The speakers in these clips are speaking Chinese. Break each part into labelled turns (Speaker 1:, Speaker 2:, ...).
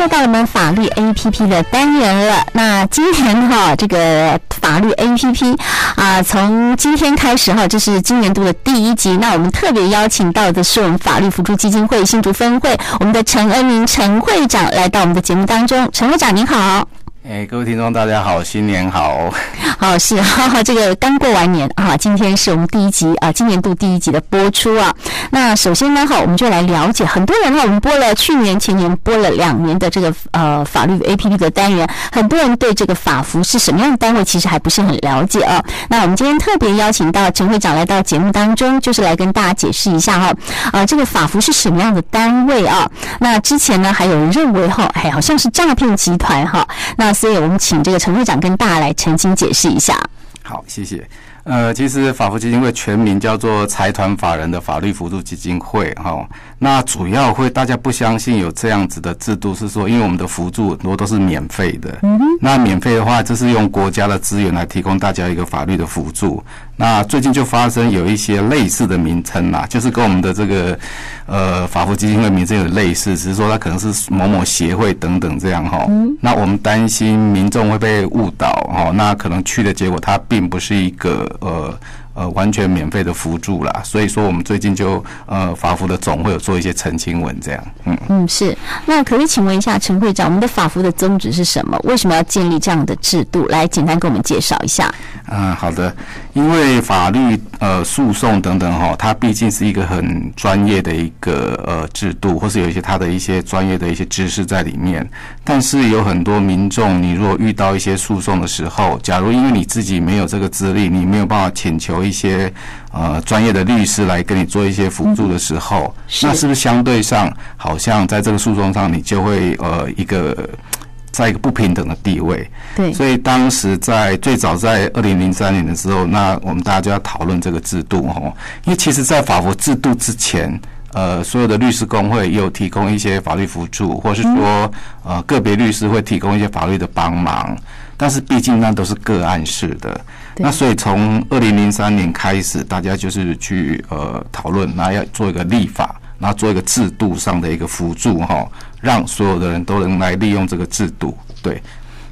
Speaker 1: 又到我们法律 APP 的单元了。那今天哈，这个法律 APP 啊，从今天开始哈，这是今年度的第一集。那我们特别邀请到的是我们法律辅助基金会新竹分会我们的陈恩明陈会长来到我们的节目当中。陈会长您好。
Speaker 2: 哎，各位听众，大家好，新年好！
Speaker 1: 好 是哈哈，这个刚过完年啊，今天是我们第一集啊，今年度第一集的播出啊。那首先呢，哈，我们就来了解很多人哈，我们播了去年、前年播了两年的这个呃法律 APP 的单元，很多人对这个法服是什么样的单位，其实还不是很了解啊。那我们今天特别邀请到陈会长来到节目当中，就是来跟大家解释一下哈，啊，这个法服是什么样的单位啊？那之前呢，还有人认为哈，哎，好像是诈骗集团哈，那。所以我们请这个陈会长跟大家来澄清解释一下。
Speaker 2: 好，谢谢。呃，其实法福基金会全名叫做财团法人的法律扶助基金会，哈。那主要会大家不相信有这样子的制度，是说因为我们的辅助很多都是免费的。嗯。那免费的话，就是用国家的资源来提供大家一个法律的辅助。那最近就发生有一些类似的名称啦，就是跟我们的这个呃法服基金会名称有类似，只是说它可能是某某协会等等这样哈。嗯。那我们担心民众会被误导哈，那可能去的结果它并不是一个。呃呃，完全免费的辅助啦，所以说我们最近就呃法服的总会有做一些澄清文，这样，嗯
Speaker 1: 嗯是。那可以请问一下陈会长，我们的法服的宗旨是什么？为什么要建立这样的制度？来简单给我们介绍一下。
Speaker 2: 嗯，好的。因为法律呃诉讼等等哈，它毕竟是一个很专业的一个呃制度，或是有一些它的一些专业的一些知识在里面。但是有很多民众，你如果遇到一些诉讼的时候，假如因为你自己没有这个资历，你没有办法请求。一些呃专业的律师来跟你做一些辅助的时候，是那是不是相对上好像在这个诉讼上你就会呃一个在一个不平等的地位？
Speaker 1: 对，
Speaker 2: 所以当时在最早在二零零三年的时候，那我们大家就要讨论这个制度哈，因为其实，在法国制度之前，呃，所有的律师工会也有提供一些法律辅助，或是说呃个别律师会提供一些法律的帮忙，但是毕竟那都是个案式的。那所以从二零零三年开始，大家就是去呃讨论，那要做一个立法，那做一个制度上的一个辅助哈，让所有的人都能来利用这个制度，对。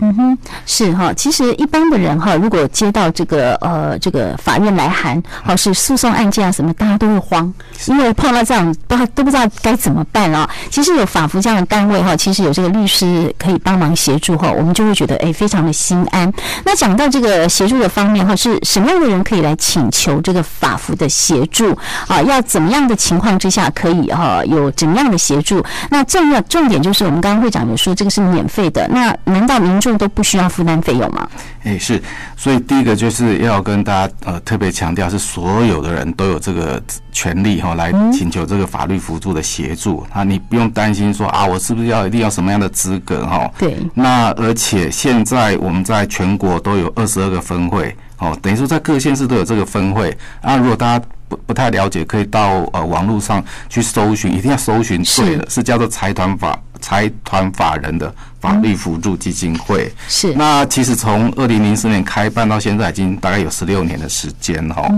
Speaker 1: 嗯哼，是哈。其实一般的人哈，如果接到这个呃这个法院来函，好是诉讼案件啊什么，大家都会慌，因为碰到这样不知道都不知道该怎么办啊。其实有法服这样的单位哈，其实有这个律师可以帮忙协助哈，我们就会觉得哎非常的心安。那讲到这个协助的方面哈，是什么样的人可以来请求这个法服的协助啊？要怎么样的情况之下可以哈有怎么样的协助？那重要重点就是我们刚刚会长有说这个是免费的，那难道民众都不需要负担费用吗？
Speaker 2: 哎，是，所以第一个就是要跟大家呃特别强调，是所有的人都有这个权利哈，来请求这个法律辅助的协助啊，你不用担心说啊，我是不是要一定要什么样的资格哈？
Speaker 1: 对。
Speaker 2: 那而且现在我们在全国都有二十二个分会哦，等于说在各县市都有这个分会啊。如果大家不不太了解，可以到呃网络上去搜寻，一定要搜寻对的，是，是叫做财团法财团法人的。法律辅助基金会
Speaker 1: 是，
Speaker 2: 那其实从二零零四年开办到现在，已经大概有十六年的时间哈。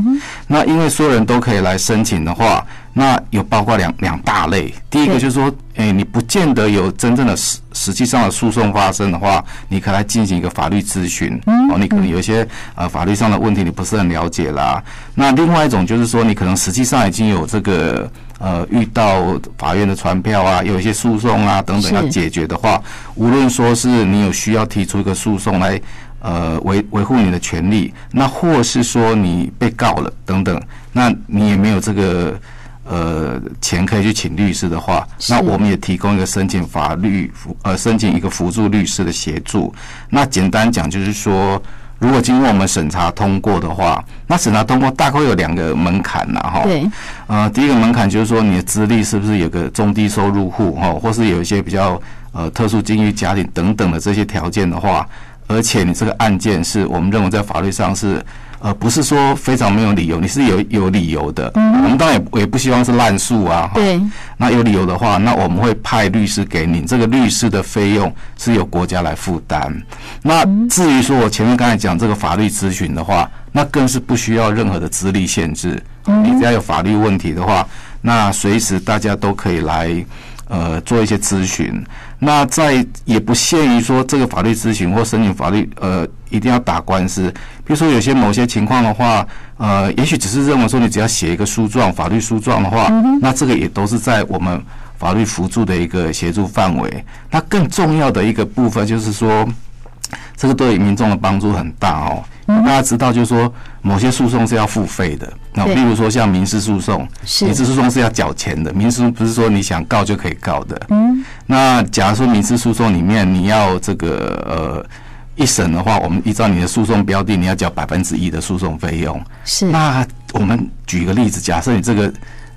Speaker 2: 那因为所有人都可以来申请的话，那有包括两两大类。第一个就是说，哎，你不见得有真正的实实际上的诉讼发生的话，你可以来进行一个法律咨询。哦，你可能有一些呃法律上的问题你不是很了解啦。那另外一种就是说，你可能实际上已经有这个。呃，遇到法院的传票啊，有一些诉讼啊等等要解决的话，无论说是你有需要提出一个诉讼来，呃维维护你的权利，那或是说你被告了等等，那你也没有这个呃钱可以去请律师的话，那我们也提供一个申请法律辅呃申请一个辅助律师的协助。那简单讲就是说。如果经过我们审查通过的话，那审查通过大概有两个门槛呐，哈。对。呃，第一个门槛就是说你的资历是不是有个中低收入户，哈，或是有一些比较呃特殊境遇家庭等等的这些条件的话，而且你这个案件是我们认为在法律上是。呃，不是说非常没有理由，你是有有理由的。嗯，我们当然也也不希望是滥诉啊。
Speaker 1: 对。
Speaker 2: 那有理由的话，那我们会派律师给你，这个律师的费用是由国家来负担。那至于说我前面刚才讲这个法律咨询的话，那更是不需要任何的资历限制。你只要有法律问题的话，那随时大家都可以来。呃，做一些咨询。那在也不限于说这个法律咨询或申请法律呃一定要打官司，比如说有些某些情况的话，呃，也许只是认为说你只要写一个诉状，法律诉状的话，那这个也都是在我们法律辅助的一个协助范围。那更重要的一个部分就是说，这个对民众的帮助很大哦。大家知道，就是说某些诉讼是要付费的，那比如说像民事诉讼，民事诉讼是要缴钱的，民事不是说你想告就可以告的。嗯，那假如说民事诉讼里面你要这个呃一审的话，我们依照你的诉讼标的，你要缴百分之一的诉讼费用。是，那我们举一个例子，假设你这个。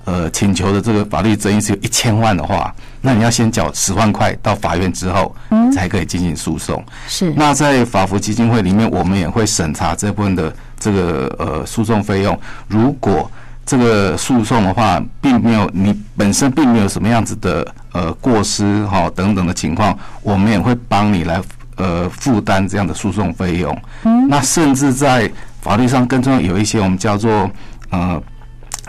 Speaker 2: 呃，请求的这个法律争议是有一千万的话，那你要先缴十万块到法院之后，才可以进行诉讼。是。那在法服基金会里面，我们也会审查这部分的这个呃诉讼费用。如果这个诉讼的话，并没有你本身并没有什么样子的呃过失哈等等的情况，我们也会帮你来呃负担这样的诉讼费用。嗯。那甚至在法律上更重要有一些我们叫做呃。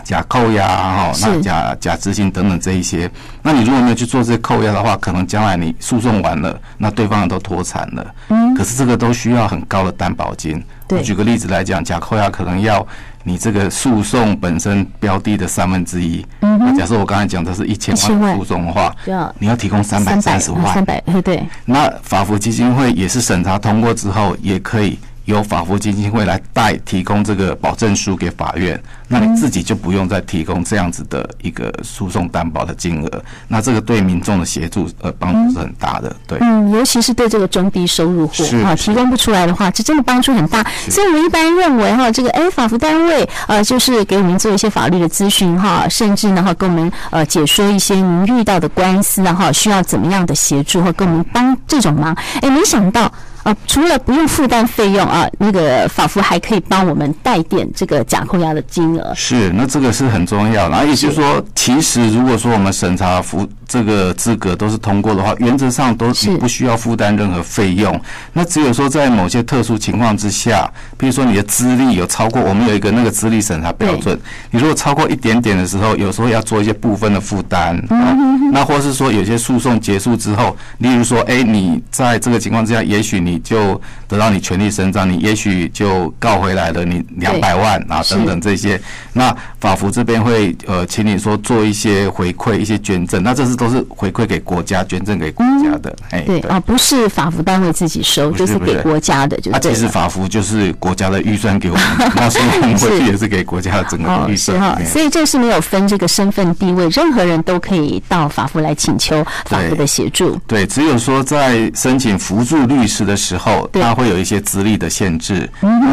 Speaker 2: 假扣押哈，那假假执行等等这一些，那你如果没有去做这些扣押的话，可能将来你诉讼完了，那对方都脱产了。嗯，可是这个都需要很高的担保金。对，我举个例子来讲，假扣押可能要你这个诉讼本身标的的三分之一。嗯，那假设我刚才讲的是一千万诉讼的话，你要提供三百三十万。三百，对。那法服基金会也是审查通过之后，也可以。由法服基金会来代提供这个保证书给法院，那你自己就不用再提供这样子的一个诉讼担保的金额，那这个对民众的协助呃帮助是很大的，对。
Speaker 1: 嗯，尤其是对这个中低收入户啊，提供不出来的话，这真的帮助很大。所以我们一般认为哈，这个哎法服单位呃就是给我们做一些法律的咨询哈，甚至呢哈跟我们呃解说一些您遇到的官司然后需要怎么样的协助或跟我们帮这种忙，哎没想到。啊，除了不用负担费用啊，那个法服还可以帮我们代垫这个假扣押的金额。
Speaker 2: 是，那这个是很重要的。然后也就是说，其实如果说我们审查服这个资格都是通过的话，原则上都是不需要负担任何费用。那只有说在某些特殊情况之下，比如说你的资历有超过，我们有一个那个资历审查标准，你如果超过一点点的时候，有时候要做一些部分的负担。嗯，那或是说有些诉讼结束之后，例如说，哎，你在这个情况之下，也许你就得到你权利伸张，你也许就告回来了，你两百万啊等等这些，那法服这边会呃，请你说做一些回馈、一些捐赠，那这是都是回馈给国家、捐赠给国家的。哎、对啊，
Speaker 1: 不是法服单位自己收，就是给国家的，就是。
Speaker 2: 其实法服就是国家的预算给我们，那所以我们回去也是给国家的整个预算。哈，
Speaker 1: 所以这是没有分这个身份地位，任何人都可以到法服来请求法服的协助。
Speaker 2: 对，只有说在申请扶助律师的时候。它会有一些资历的限制，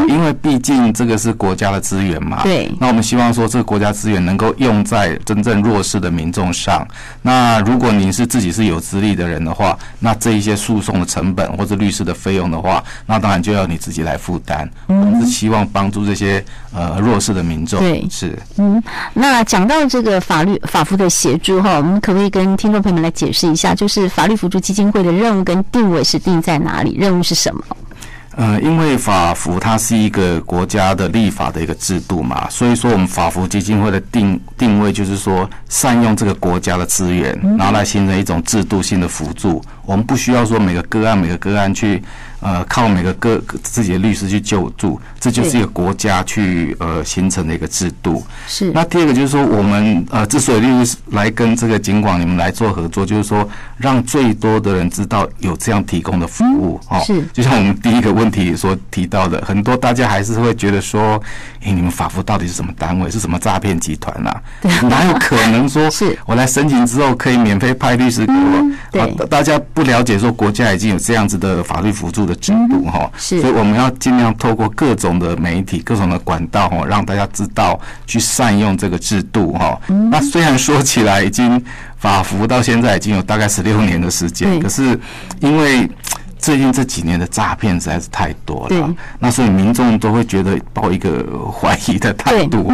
Speaker 2: 因为毕竟这个是国家的资源嘛。对。那我们希望说，这个国家资源能够用在真正弱势的民众上。那如果您是自己是有资历的人的话，那这一些诉讼的成本或者律师的费用的话，那当然就要你自己来负担。我们是希望帮助这些呃弱势的民众。对，是。
Speaker 1: 嗯，那讲到这个法律法服的协助哈，我们可不可以跟听众朋友们来解释一下，就是法律辅助基金会的任务跟定位是定在哪里？任务是什么？
Speaker 2: 呃，因为法服它是一个国家的立法的一个制度嘛，所以说我们法服基金会的定定位就是说，善用这个国家的资源，然后来形成一种制度性的辅助。我们不需要说每个个案每个个案去。呃，靠每个个自己的律师去救助，这就是一个国家去呃形成的一个制度。是。那第二个就是说，我们呃之所以律师来跟这个警广你们来做合作，就是说让最多的人知道有这样提供的服务。哦，是。就像我们第一个问题所提到的，很多大家还是会觉得说，哎，你们法服到底是什么单位？是什么诈骗集团啊？对。哪有可能说，是我来申请之后可以免费派律师给我？对。大家不了解说，国家已经有这样子的法律辅助的。制度哈，是，所以我们要尽量透过各种的媒体、各种的管道哈，让大家知道去善用这个制度哈。那虽然说起来已经法服到现在已经有大概十六年的时间，可是因为。最近这几年的诈骗实在是太多了，那所以民众都会觉得抱一个怀疑的态度，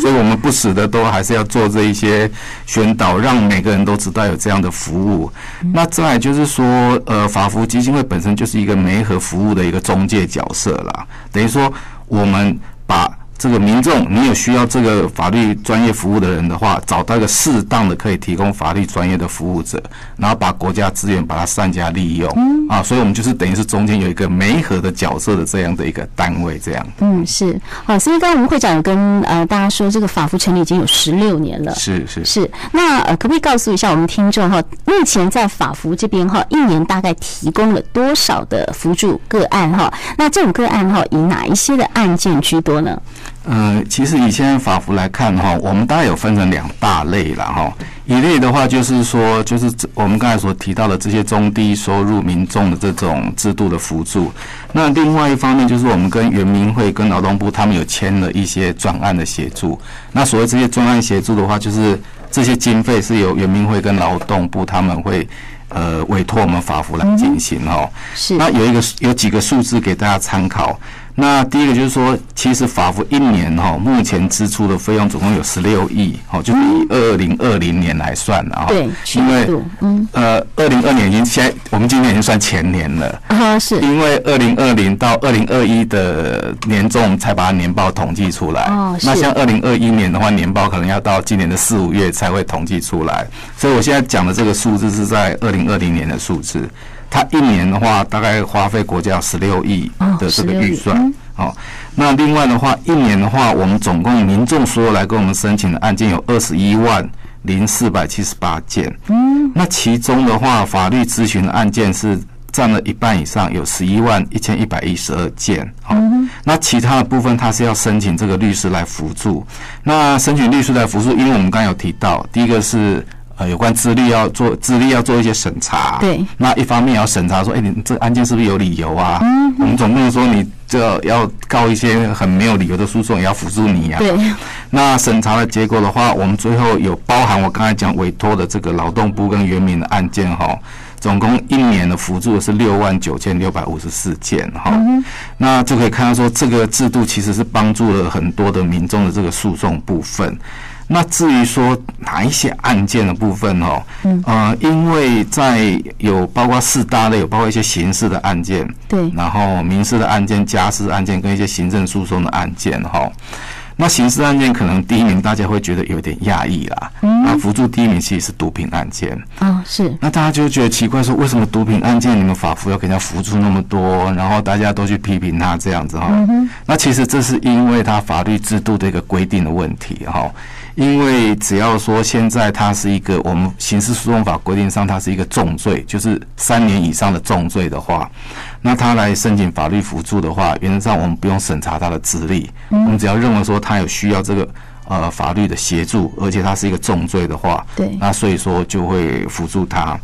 Speaker 2: 所以我们不时的都还是要做这一些宣导，让每个人都知道有这样的服务。那再来就是说，呃，法服基金会本身就是一个媒合服务的一个中介角色啦，等于说我们把。这个民众，你有需要这个法律专业服务的人的话，找到一个适当的可以提供法律专业的服务者，然后把国家资源把它善加利用，嗯、啊，所以我们就是等于是中间有一个媒合的角色的这样的一个单位，这样。
Speaker 1: 嗯，是好，所以刚刚我们会长有跟呃大家说，这个法服成立已经有十六年了，
Speaker 2: 是是
Speaker 1: 是。那呃，可不可以告诉一下我们听众哈，目前在法服这边哈，一年大概提供了多少的辅助个案哈？那这种个案哈，以哪一些的案件居多呢？
Speaker 2: 呃，其实以现在法服来看哈，我们大概有分成两大类了哈。一类的话就是说，就是我们刚才所提到的这些中低收入民众的这种制度的辅助。那另外一方面就是我们跟原民会跟劳动部他们有签了一些专案的协助。那所谓这些专案协助的话，就是这些经费是由原民会跟劳动部他们会呃委托我们法服来进行哈。
Speaker 1: 是。
Speaker 2: 那有一个有几个数字给大家参考。那第一个就是说，其实法服一年哈，目前支出的费用总共有十六亿，哦，就是以二零二零年来算的哈。
Speaker 1: 对，
Speaker 2: 因为嗯呃，二零二年已经现在我们今年已经算前年了
Speaker 1: 啊，是。
Speaker 2: 因为二零二零到二零二一的年终才把年报统计出来哦。那像二零二一年的话，年报可能要到今年的四五月才会统计出来，所以我现在讲的这个数字是在二零二零年的数字。他一年的话，大概花费国家十六亿的这个预算。好，那另外的话，一年的话，我们总共民众所有来跟我们申请的案件有二十一万零四百七十八件。嗯，那其中的话，法律咨询的案件是占了一半以上，有十一万一千一百一十二件。好，那其他的部分，他是要申请这个律师来辅助。那申请律师来辅助，因为我们刚刚有提到，第一个是。呃，有关资历要做资历要做一些审查，
Speaker 1: 对。
Speaker 2: 那一方面要审查说，哎、欸，你这个案件是不是有理由啊？嗯。我们总不能说你这要告一些很没有理由的诉讼，也要辅助你呀、啊。
Speaker 1: 对。
Speaker 2: 那审查的结果的话，我们最后有包含我刚才讲委托的这个劳动部跟原民的案件哈，总共一年的辅助是六万九千六百五十四件哈。嗯。那就可以看到说，这个制度其实是帮助了很多的民众的这个诉讼部分。那至于说哪一些案件的部分哦，嗯，呃，因为在有包括四大类，有包括一些刑事的案件，
Speaker 1: 对，
Speaker 2: 然后民事的案件、家事案件跟一些行政诉讼的案件哈。那刑事案件可能第一名大家会觉得有点讶异啦，嗯，那辅助第一名其实是毒品案件，
Speaker 1: 啊，是。
Speaker 2: 那大家就觉得奇怪，说为什么毒品案件你们法服要给人家辅助那么多，然后大家都去批评他这样子哈。那其实这是因为他法律制度的一个规定的问题哈。因为只要说现在它是一个我们刑事诉讼法规定上，它是一个重罪，就是三年以上的重罪的话，那他来申请法律辅助的话，原则上我们不用审查他的资历，我们只要认为说他有需要这个呃法律的协助，而且他是一个重罪的话，
Speaker 1: 对，
Speaker 2: 那所以说就会辅助他。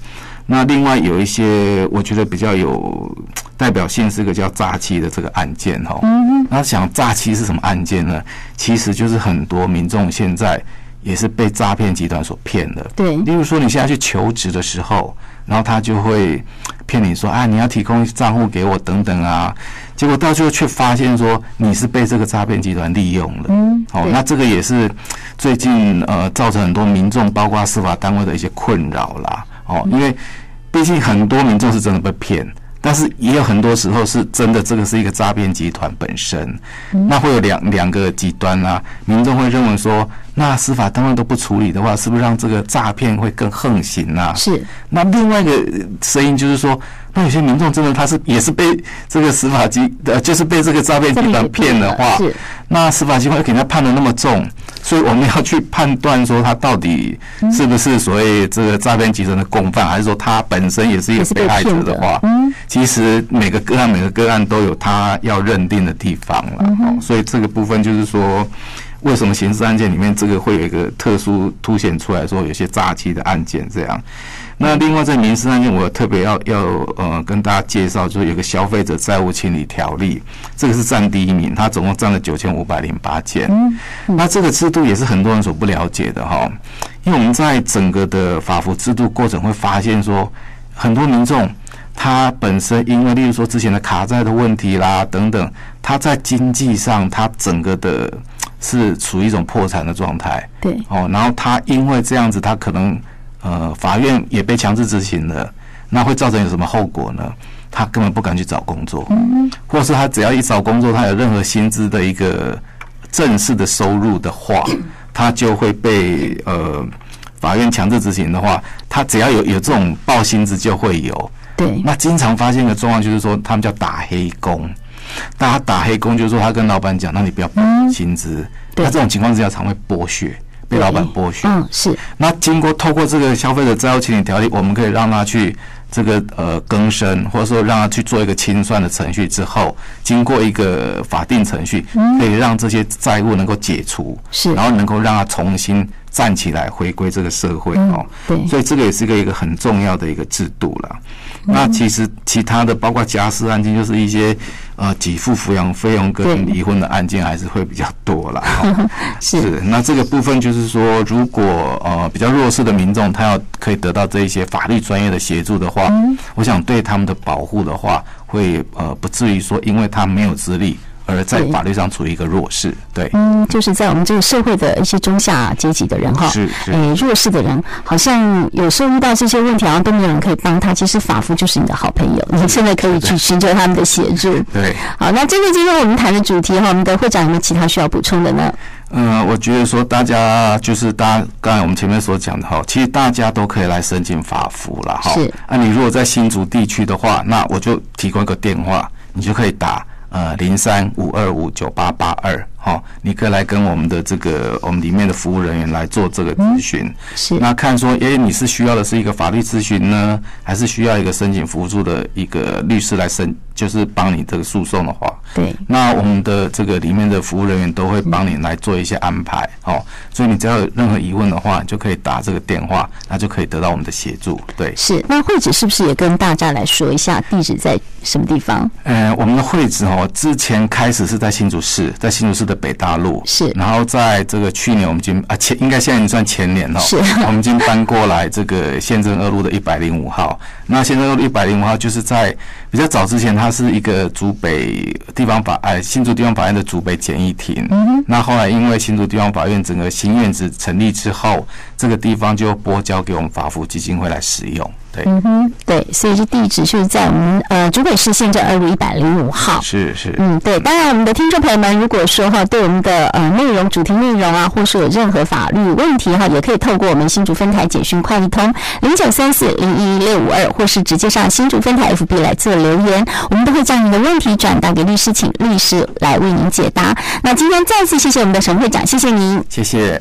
Speaker 2: 那另外有一些我觉得比较有代表性，是一个叫诈欺的这个案件哈。嗯。那想诈欺是什么案件呢？其实就是很多民众现在也是被诈骗集团所骗的。
Speaker 1: 对。
Speaker 2: 例如说你现在去求职的时候，然后他就会骗你说啊，你要提供账户给我等等啊，结果到最后却发现说你是被这个诈骗集团利用了。嗯。好，那这个也是最近呃造成很多民众包括司法单位的一些困扰啦。哦，因为毕竟很多民众是真的被骗，但是也有很多时候是真的，这个是一个诈骗集团本身。那会有两两个极端啊，民众会认为说，那司法单位都不处理的话，是不是让这个诈骗会更横行啊？
Speaker 1: 是。
Speaker 2: 那另外一个声音就是说，那有些民众真的他是也是被这个司法机呃，就是被这个诈骗集团骗的话，那司法机关会给他判的那么重。所以我们要去判断说他到底是不是所谓这个诈骗集团的共犯，还是说他本身也是一个被害者的话，其实每个个案每个个案都有他要认定的地方了。所以这个部分就是说，为什么刑事案件里面这个会有一个特殊凸显出来说有些诈欺的案件这样。那另外在民事案件，我特别要要呃跟大家介绍，就是有个消费者债务清理条例，这个是占第一名，它总共占了九千五百零八件。那这个制度也是很多人所不了解的哈，因为我们在整个的法服制度过程会发现说，很多民众他本身因为例如说之前的卡债的问题啦等等，他在经济上他整个的是处于一种破产的状态。
Speaker 1: 对。
Speaker 2: 哦，然后他因为这样子，他可能。呃，法院也被强制执行了，那会造成有什么后果呢？他根本不敢去找工作，或是他只要一找工作，他有任何薪资的一个正式的收入的话，他就会被呃法院强制执行的话，他只要有有这种报薪资就会有。
Speaker 1: 对。
Speaker 2: 那经常发现的状况就是说，他们叫打黑工。大家打黑工就是说，他跟老板讲，那你不要报薪资。那这种情况之下，常会剥削，被老板剥削。
Speaker 1: 嗯，是。
Speaker 2: 那经过透过这个消费者债务清理条例，我们可以让他去。这个呃更生，或者说让他去做一个清算的程序之后，经过一个法定程序，可以让这些债务能够解除，是，然后能够让他重新站起来，回归这个社会哦。对，所以这个也是一个一个很重要的一个制度了。那其实其他的包括家事案件，就是一些呃给付抚养费用跟离婚的案件，还是会比较多啦。是，那这个部分就是说，如果呃比较弱势的民众，他要可以得到这一些法律专业的协助的话，我想对他们的保护的话，会呃不至于说因为他没有资历。而在法律上处于一个弱势，对，
Speaker 1: 嗯，就是在我们这个社会的一些中下阶级的人哈，
Speaker 2: 是是，
Speaker 1: 诶，弱势的人，好像有时候遇到这些问题，好像都没有人可以帮他。其实法夫就是你的好朋友，你现在可以去寻求他们的协助。
Speaker 2: 对，
Speaker 1: 好，那针对今天我们谈的主题哈，我们的会长有没有其他需要补充的呢？
Speaker 2: 嗯，我觉得说大家就是大家刚才我们前面所讲的哈，其实大家都可以来申请法服了哈。是，啊，你如果在新竹地区的话，那我就提供一个电话，你就可以打。呃，零三五二五九八八二，好，你可以来跟我们的这个我们里面的服务人员来做这个咨询。嗯，是。那看说，诶，你是需要的是一个法律咨询呢，还是需要一个申请辅助的一个律师来申，就是帮你这个诉讼的话，对。那我们的这个里面的服务人员都会帮你来做一些安排，哦。所以你只要有任何疑问的话，就可以打这个电话，那就可以得到我们的协助。对。
Speaker 1: 是。那会址是不是也跟大家来说一下地址在什么地方？
Speaker 2: 呃，我们的会址哦。之前开始是在新竹市，在新竹市的北大路是，然后在这个去年我们已经啊前应该现在已经算前年了，是，我们已经搬过来这个县政二路的一百零五号。那县政二路一百零五号就是在比较早之前，它是一个竹北地方法哎新竹地方法院的竹北简易庭。嗯，那后来因为新竹地方法院整个新院子成立之后，这个地方就拨交给我们法福基金会来使用。
Speaker 1: 嗯哼，对，所以这地址就是在我们呃竹北市县政二路一百零五号。
Speaker 2: 是是，
Speaker 1: 嗯，对。当然，我们的听众朋友们，如果说哈对我们的呃内容、主题内容啊，或是有任何法律问题哈，也可以透过我们新竹分台简讯快易通零九三四零一六五二，或是直接上新竹分台 FB 来做留言，我们都会将您的问题转达给律师，请律师来为您解答。那今天再次谢谢我们的沈会长，谢谢您，
Speaker 2: 谢谢。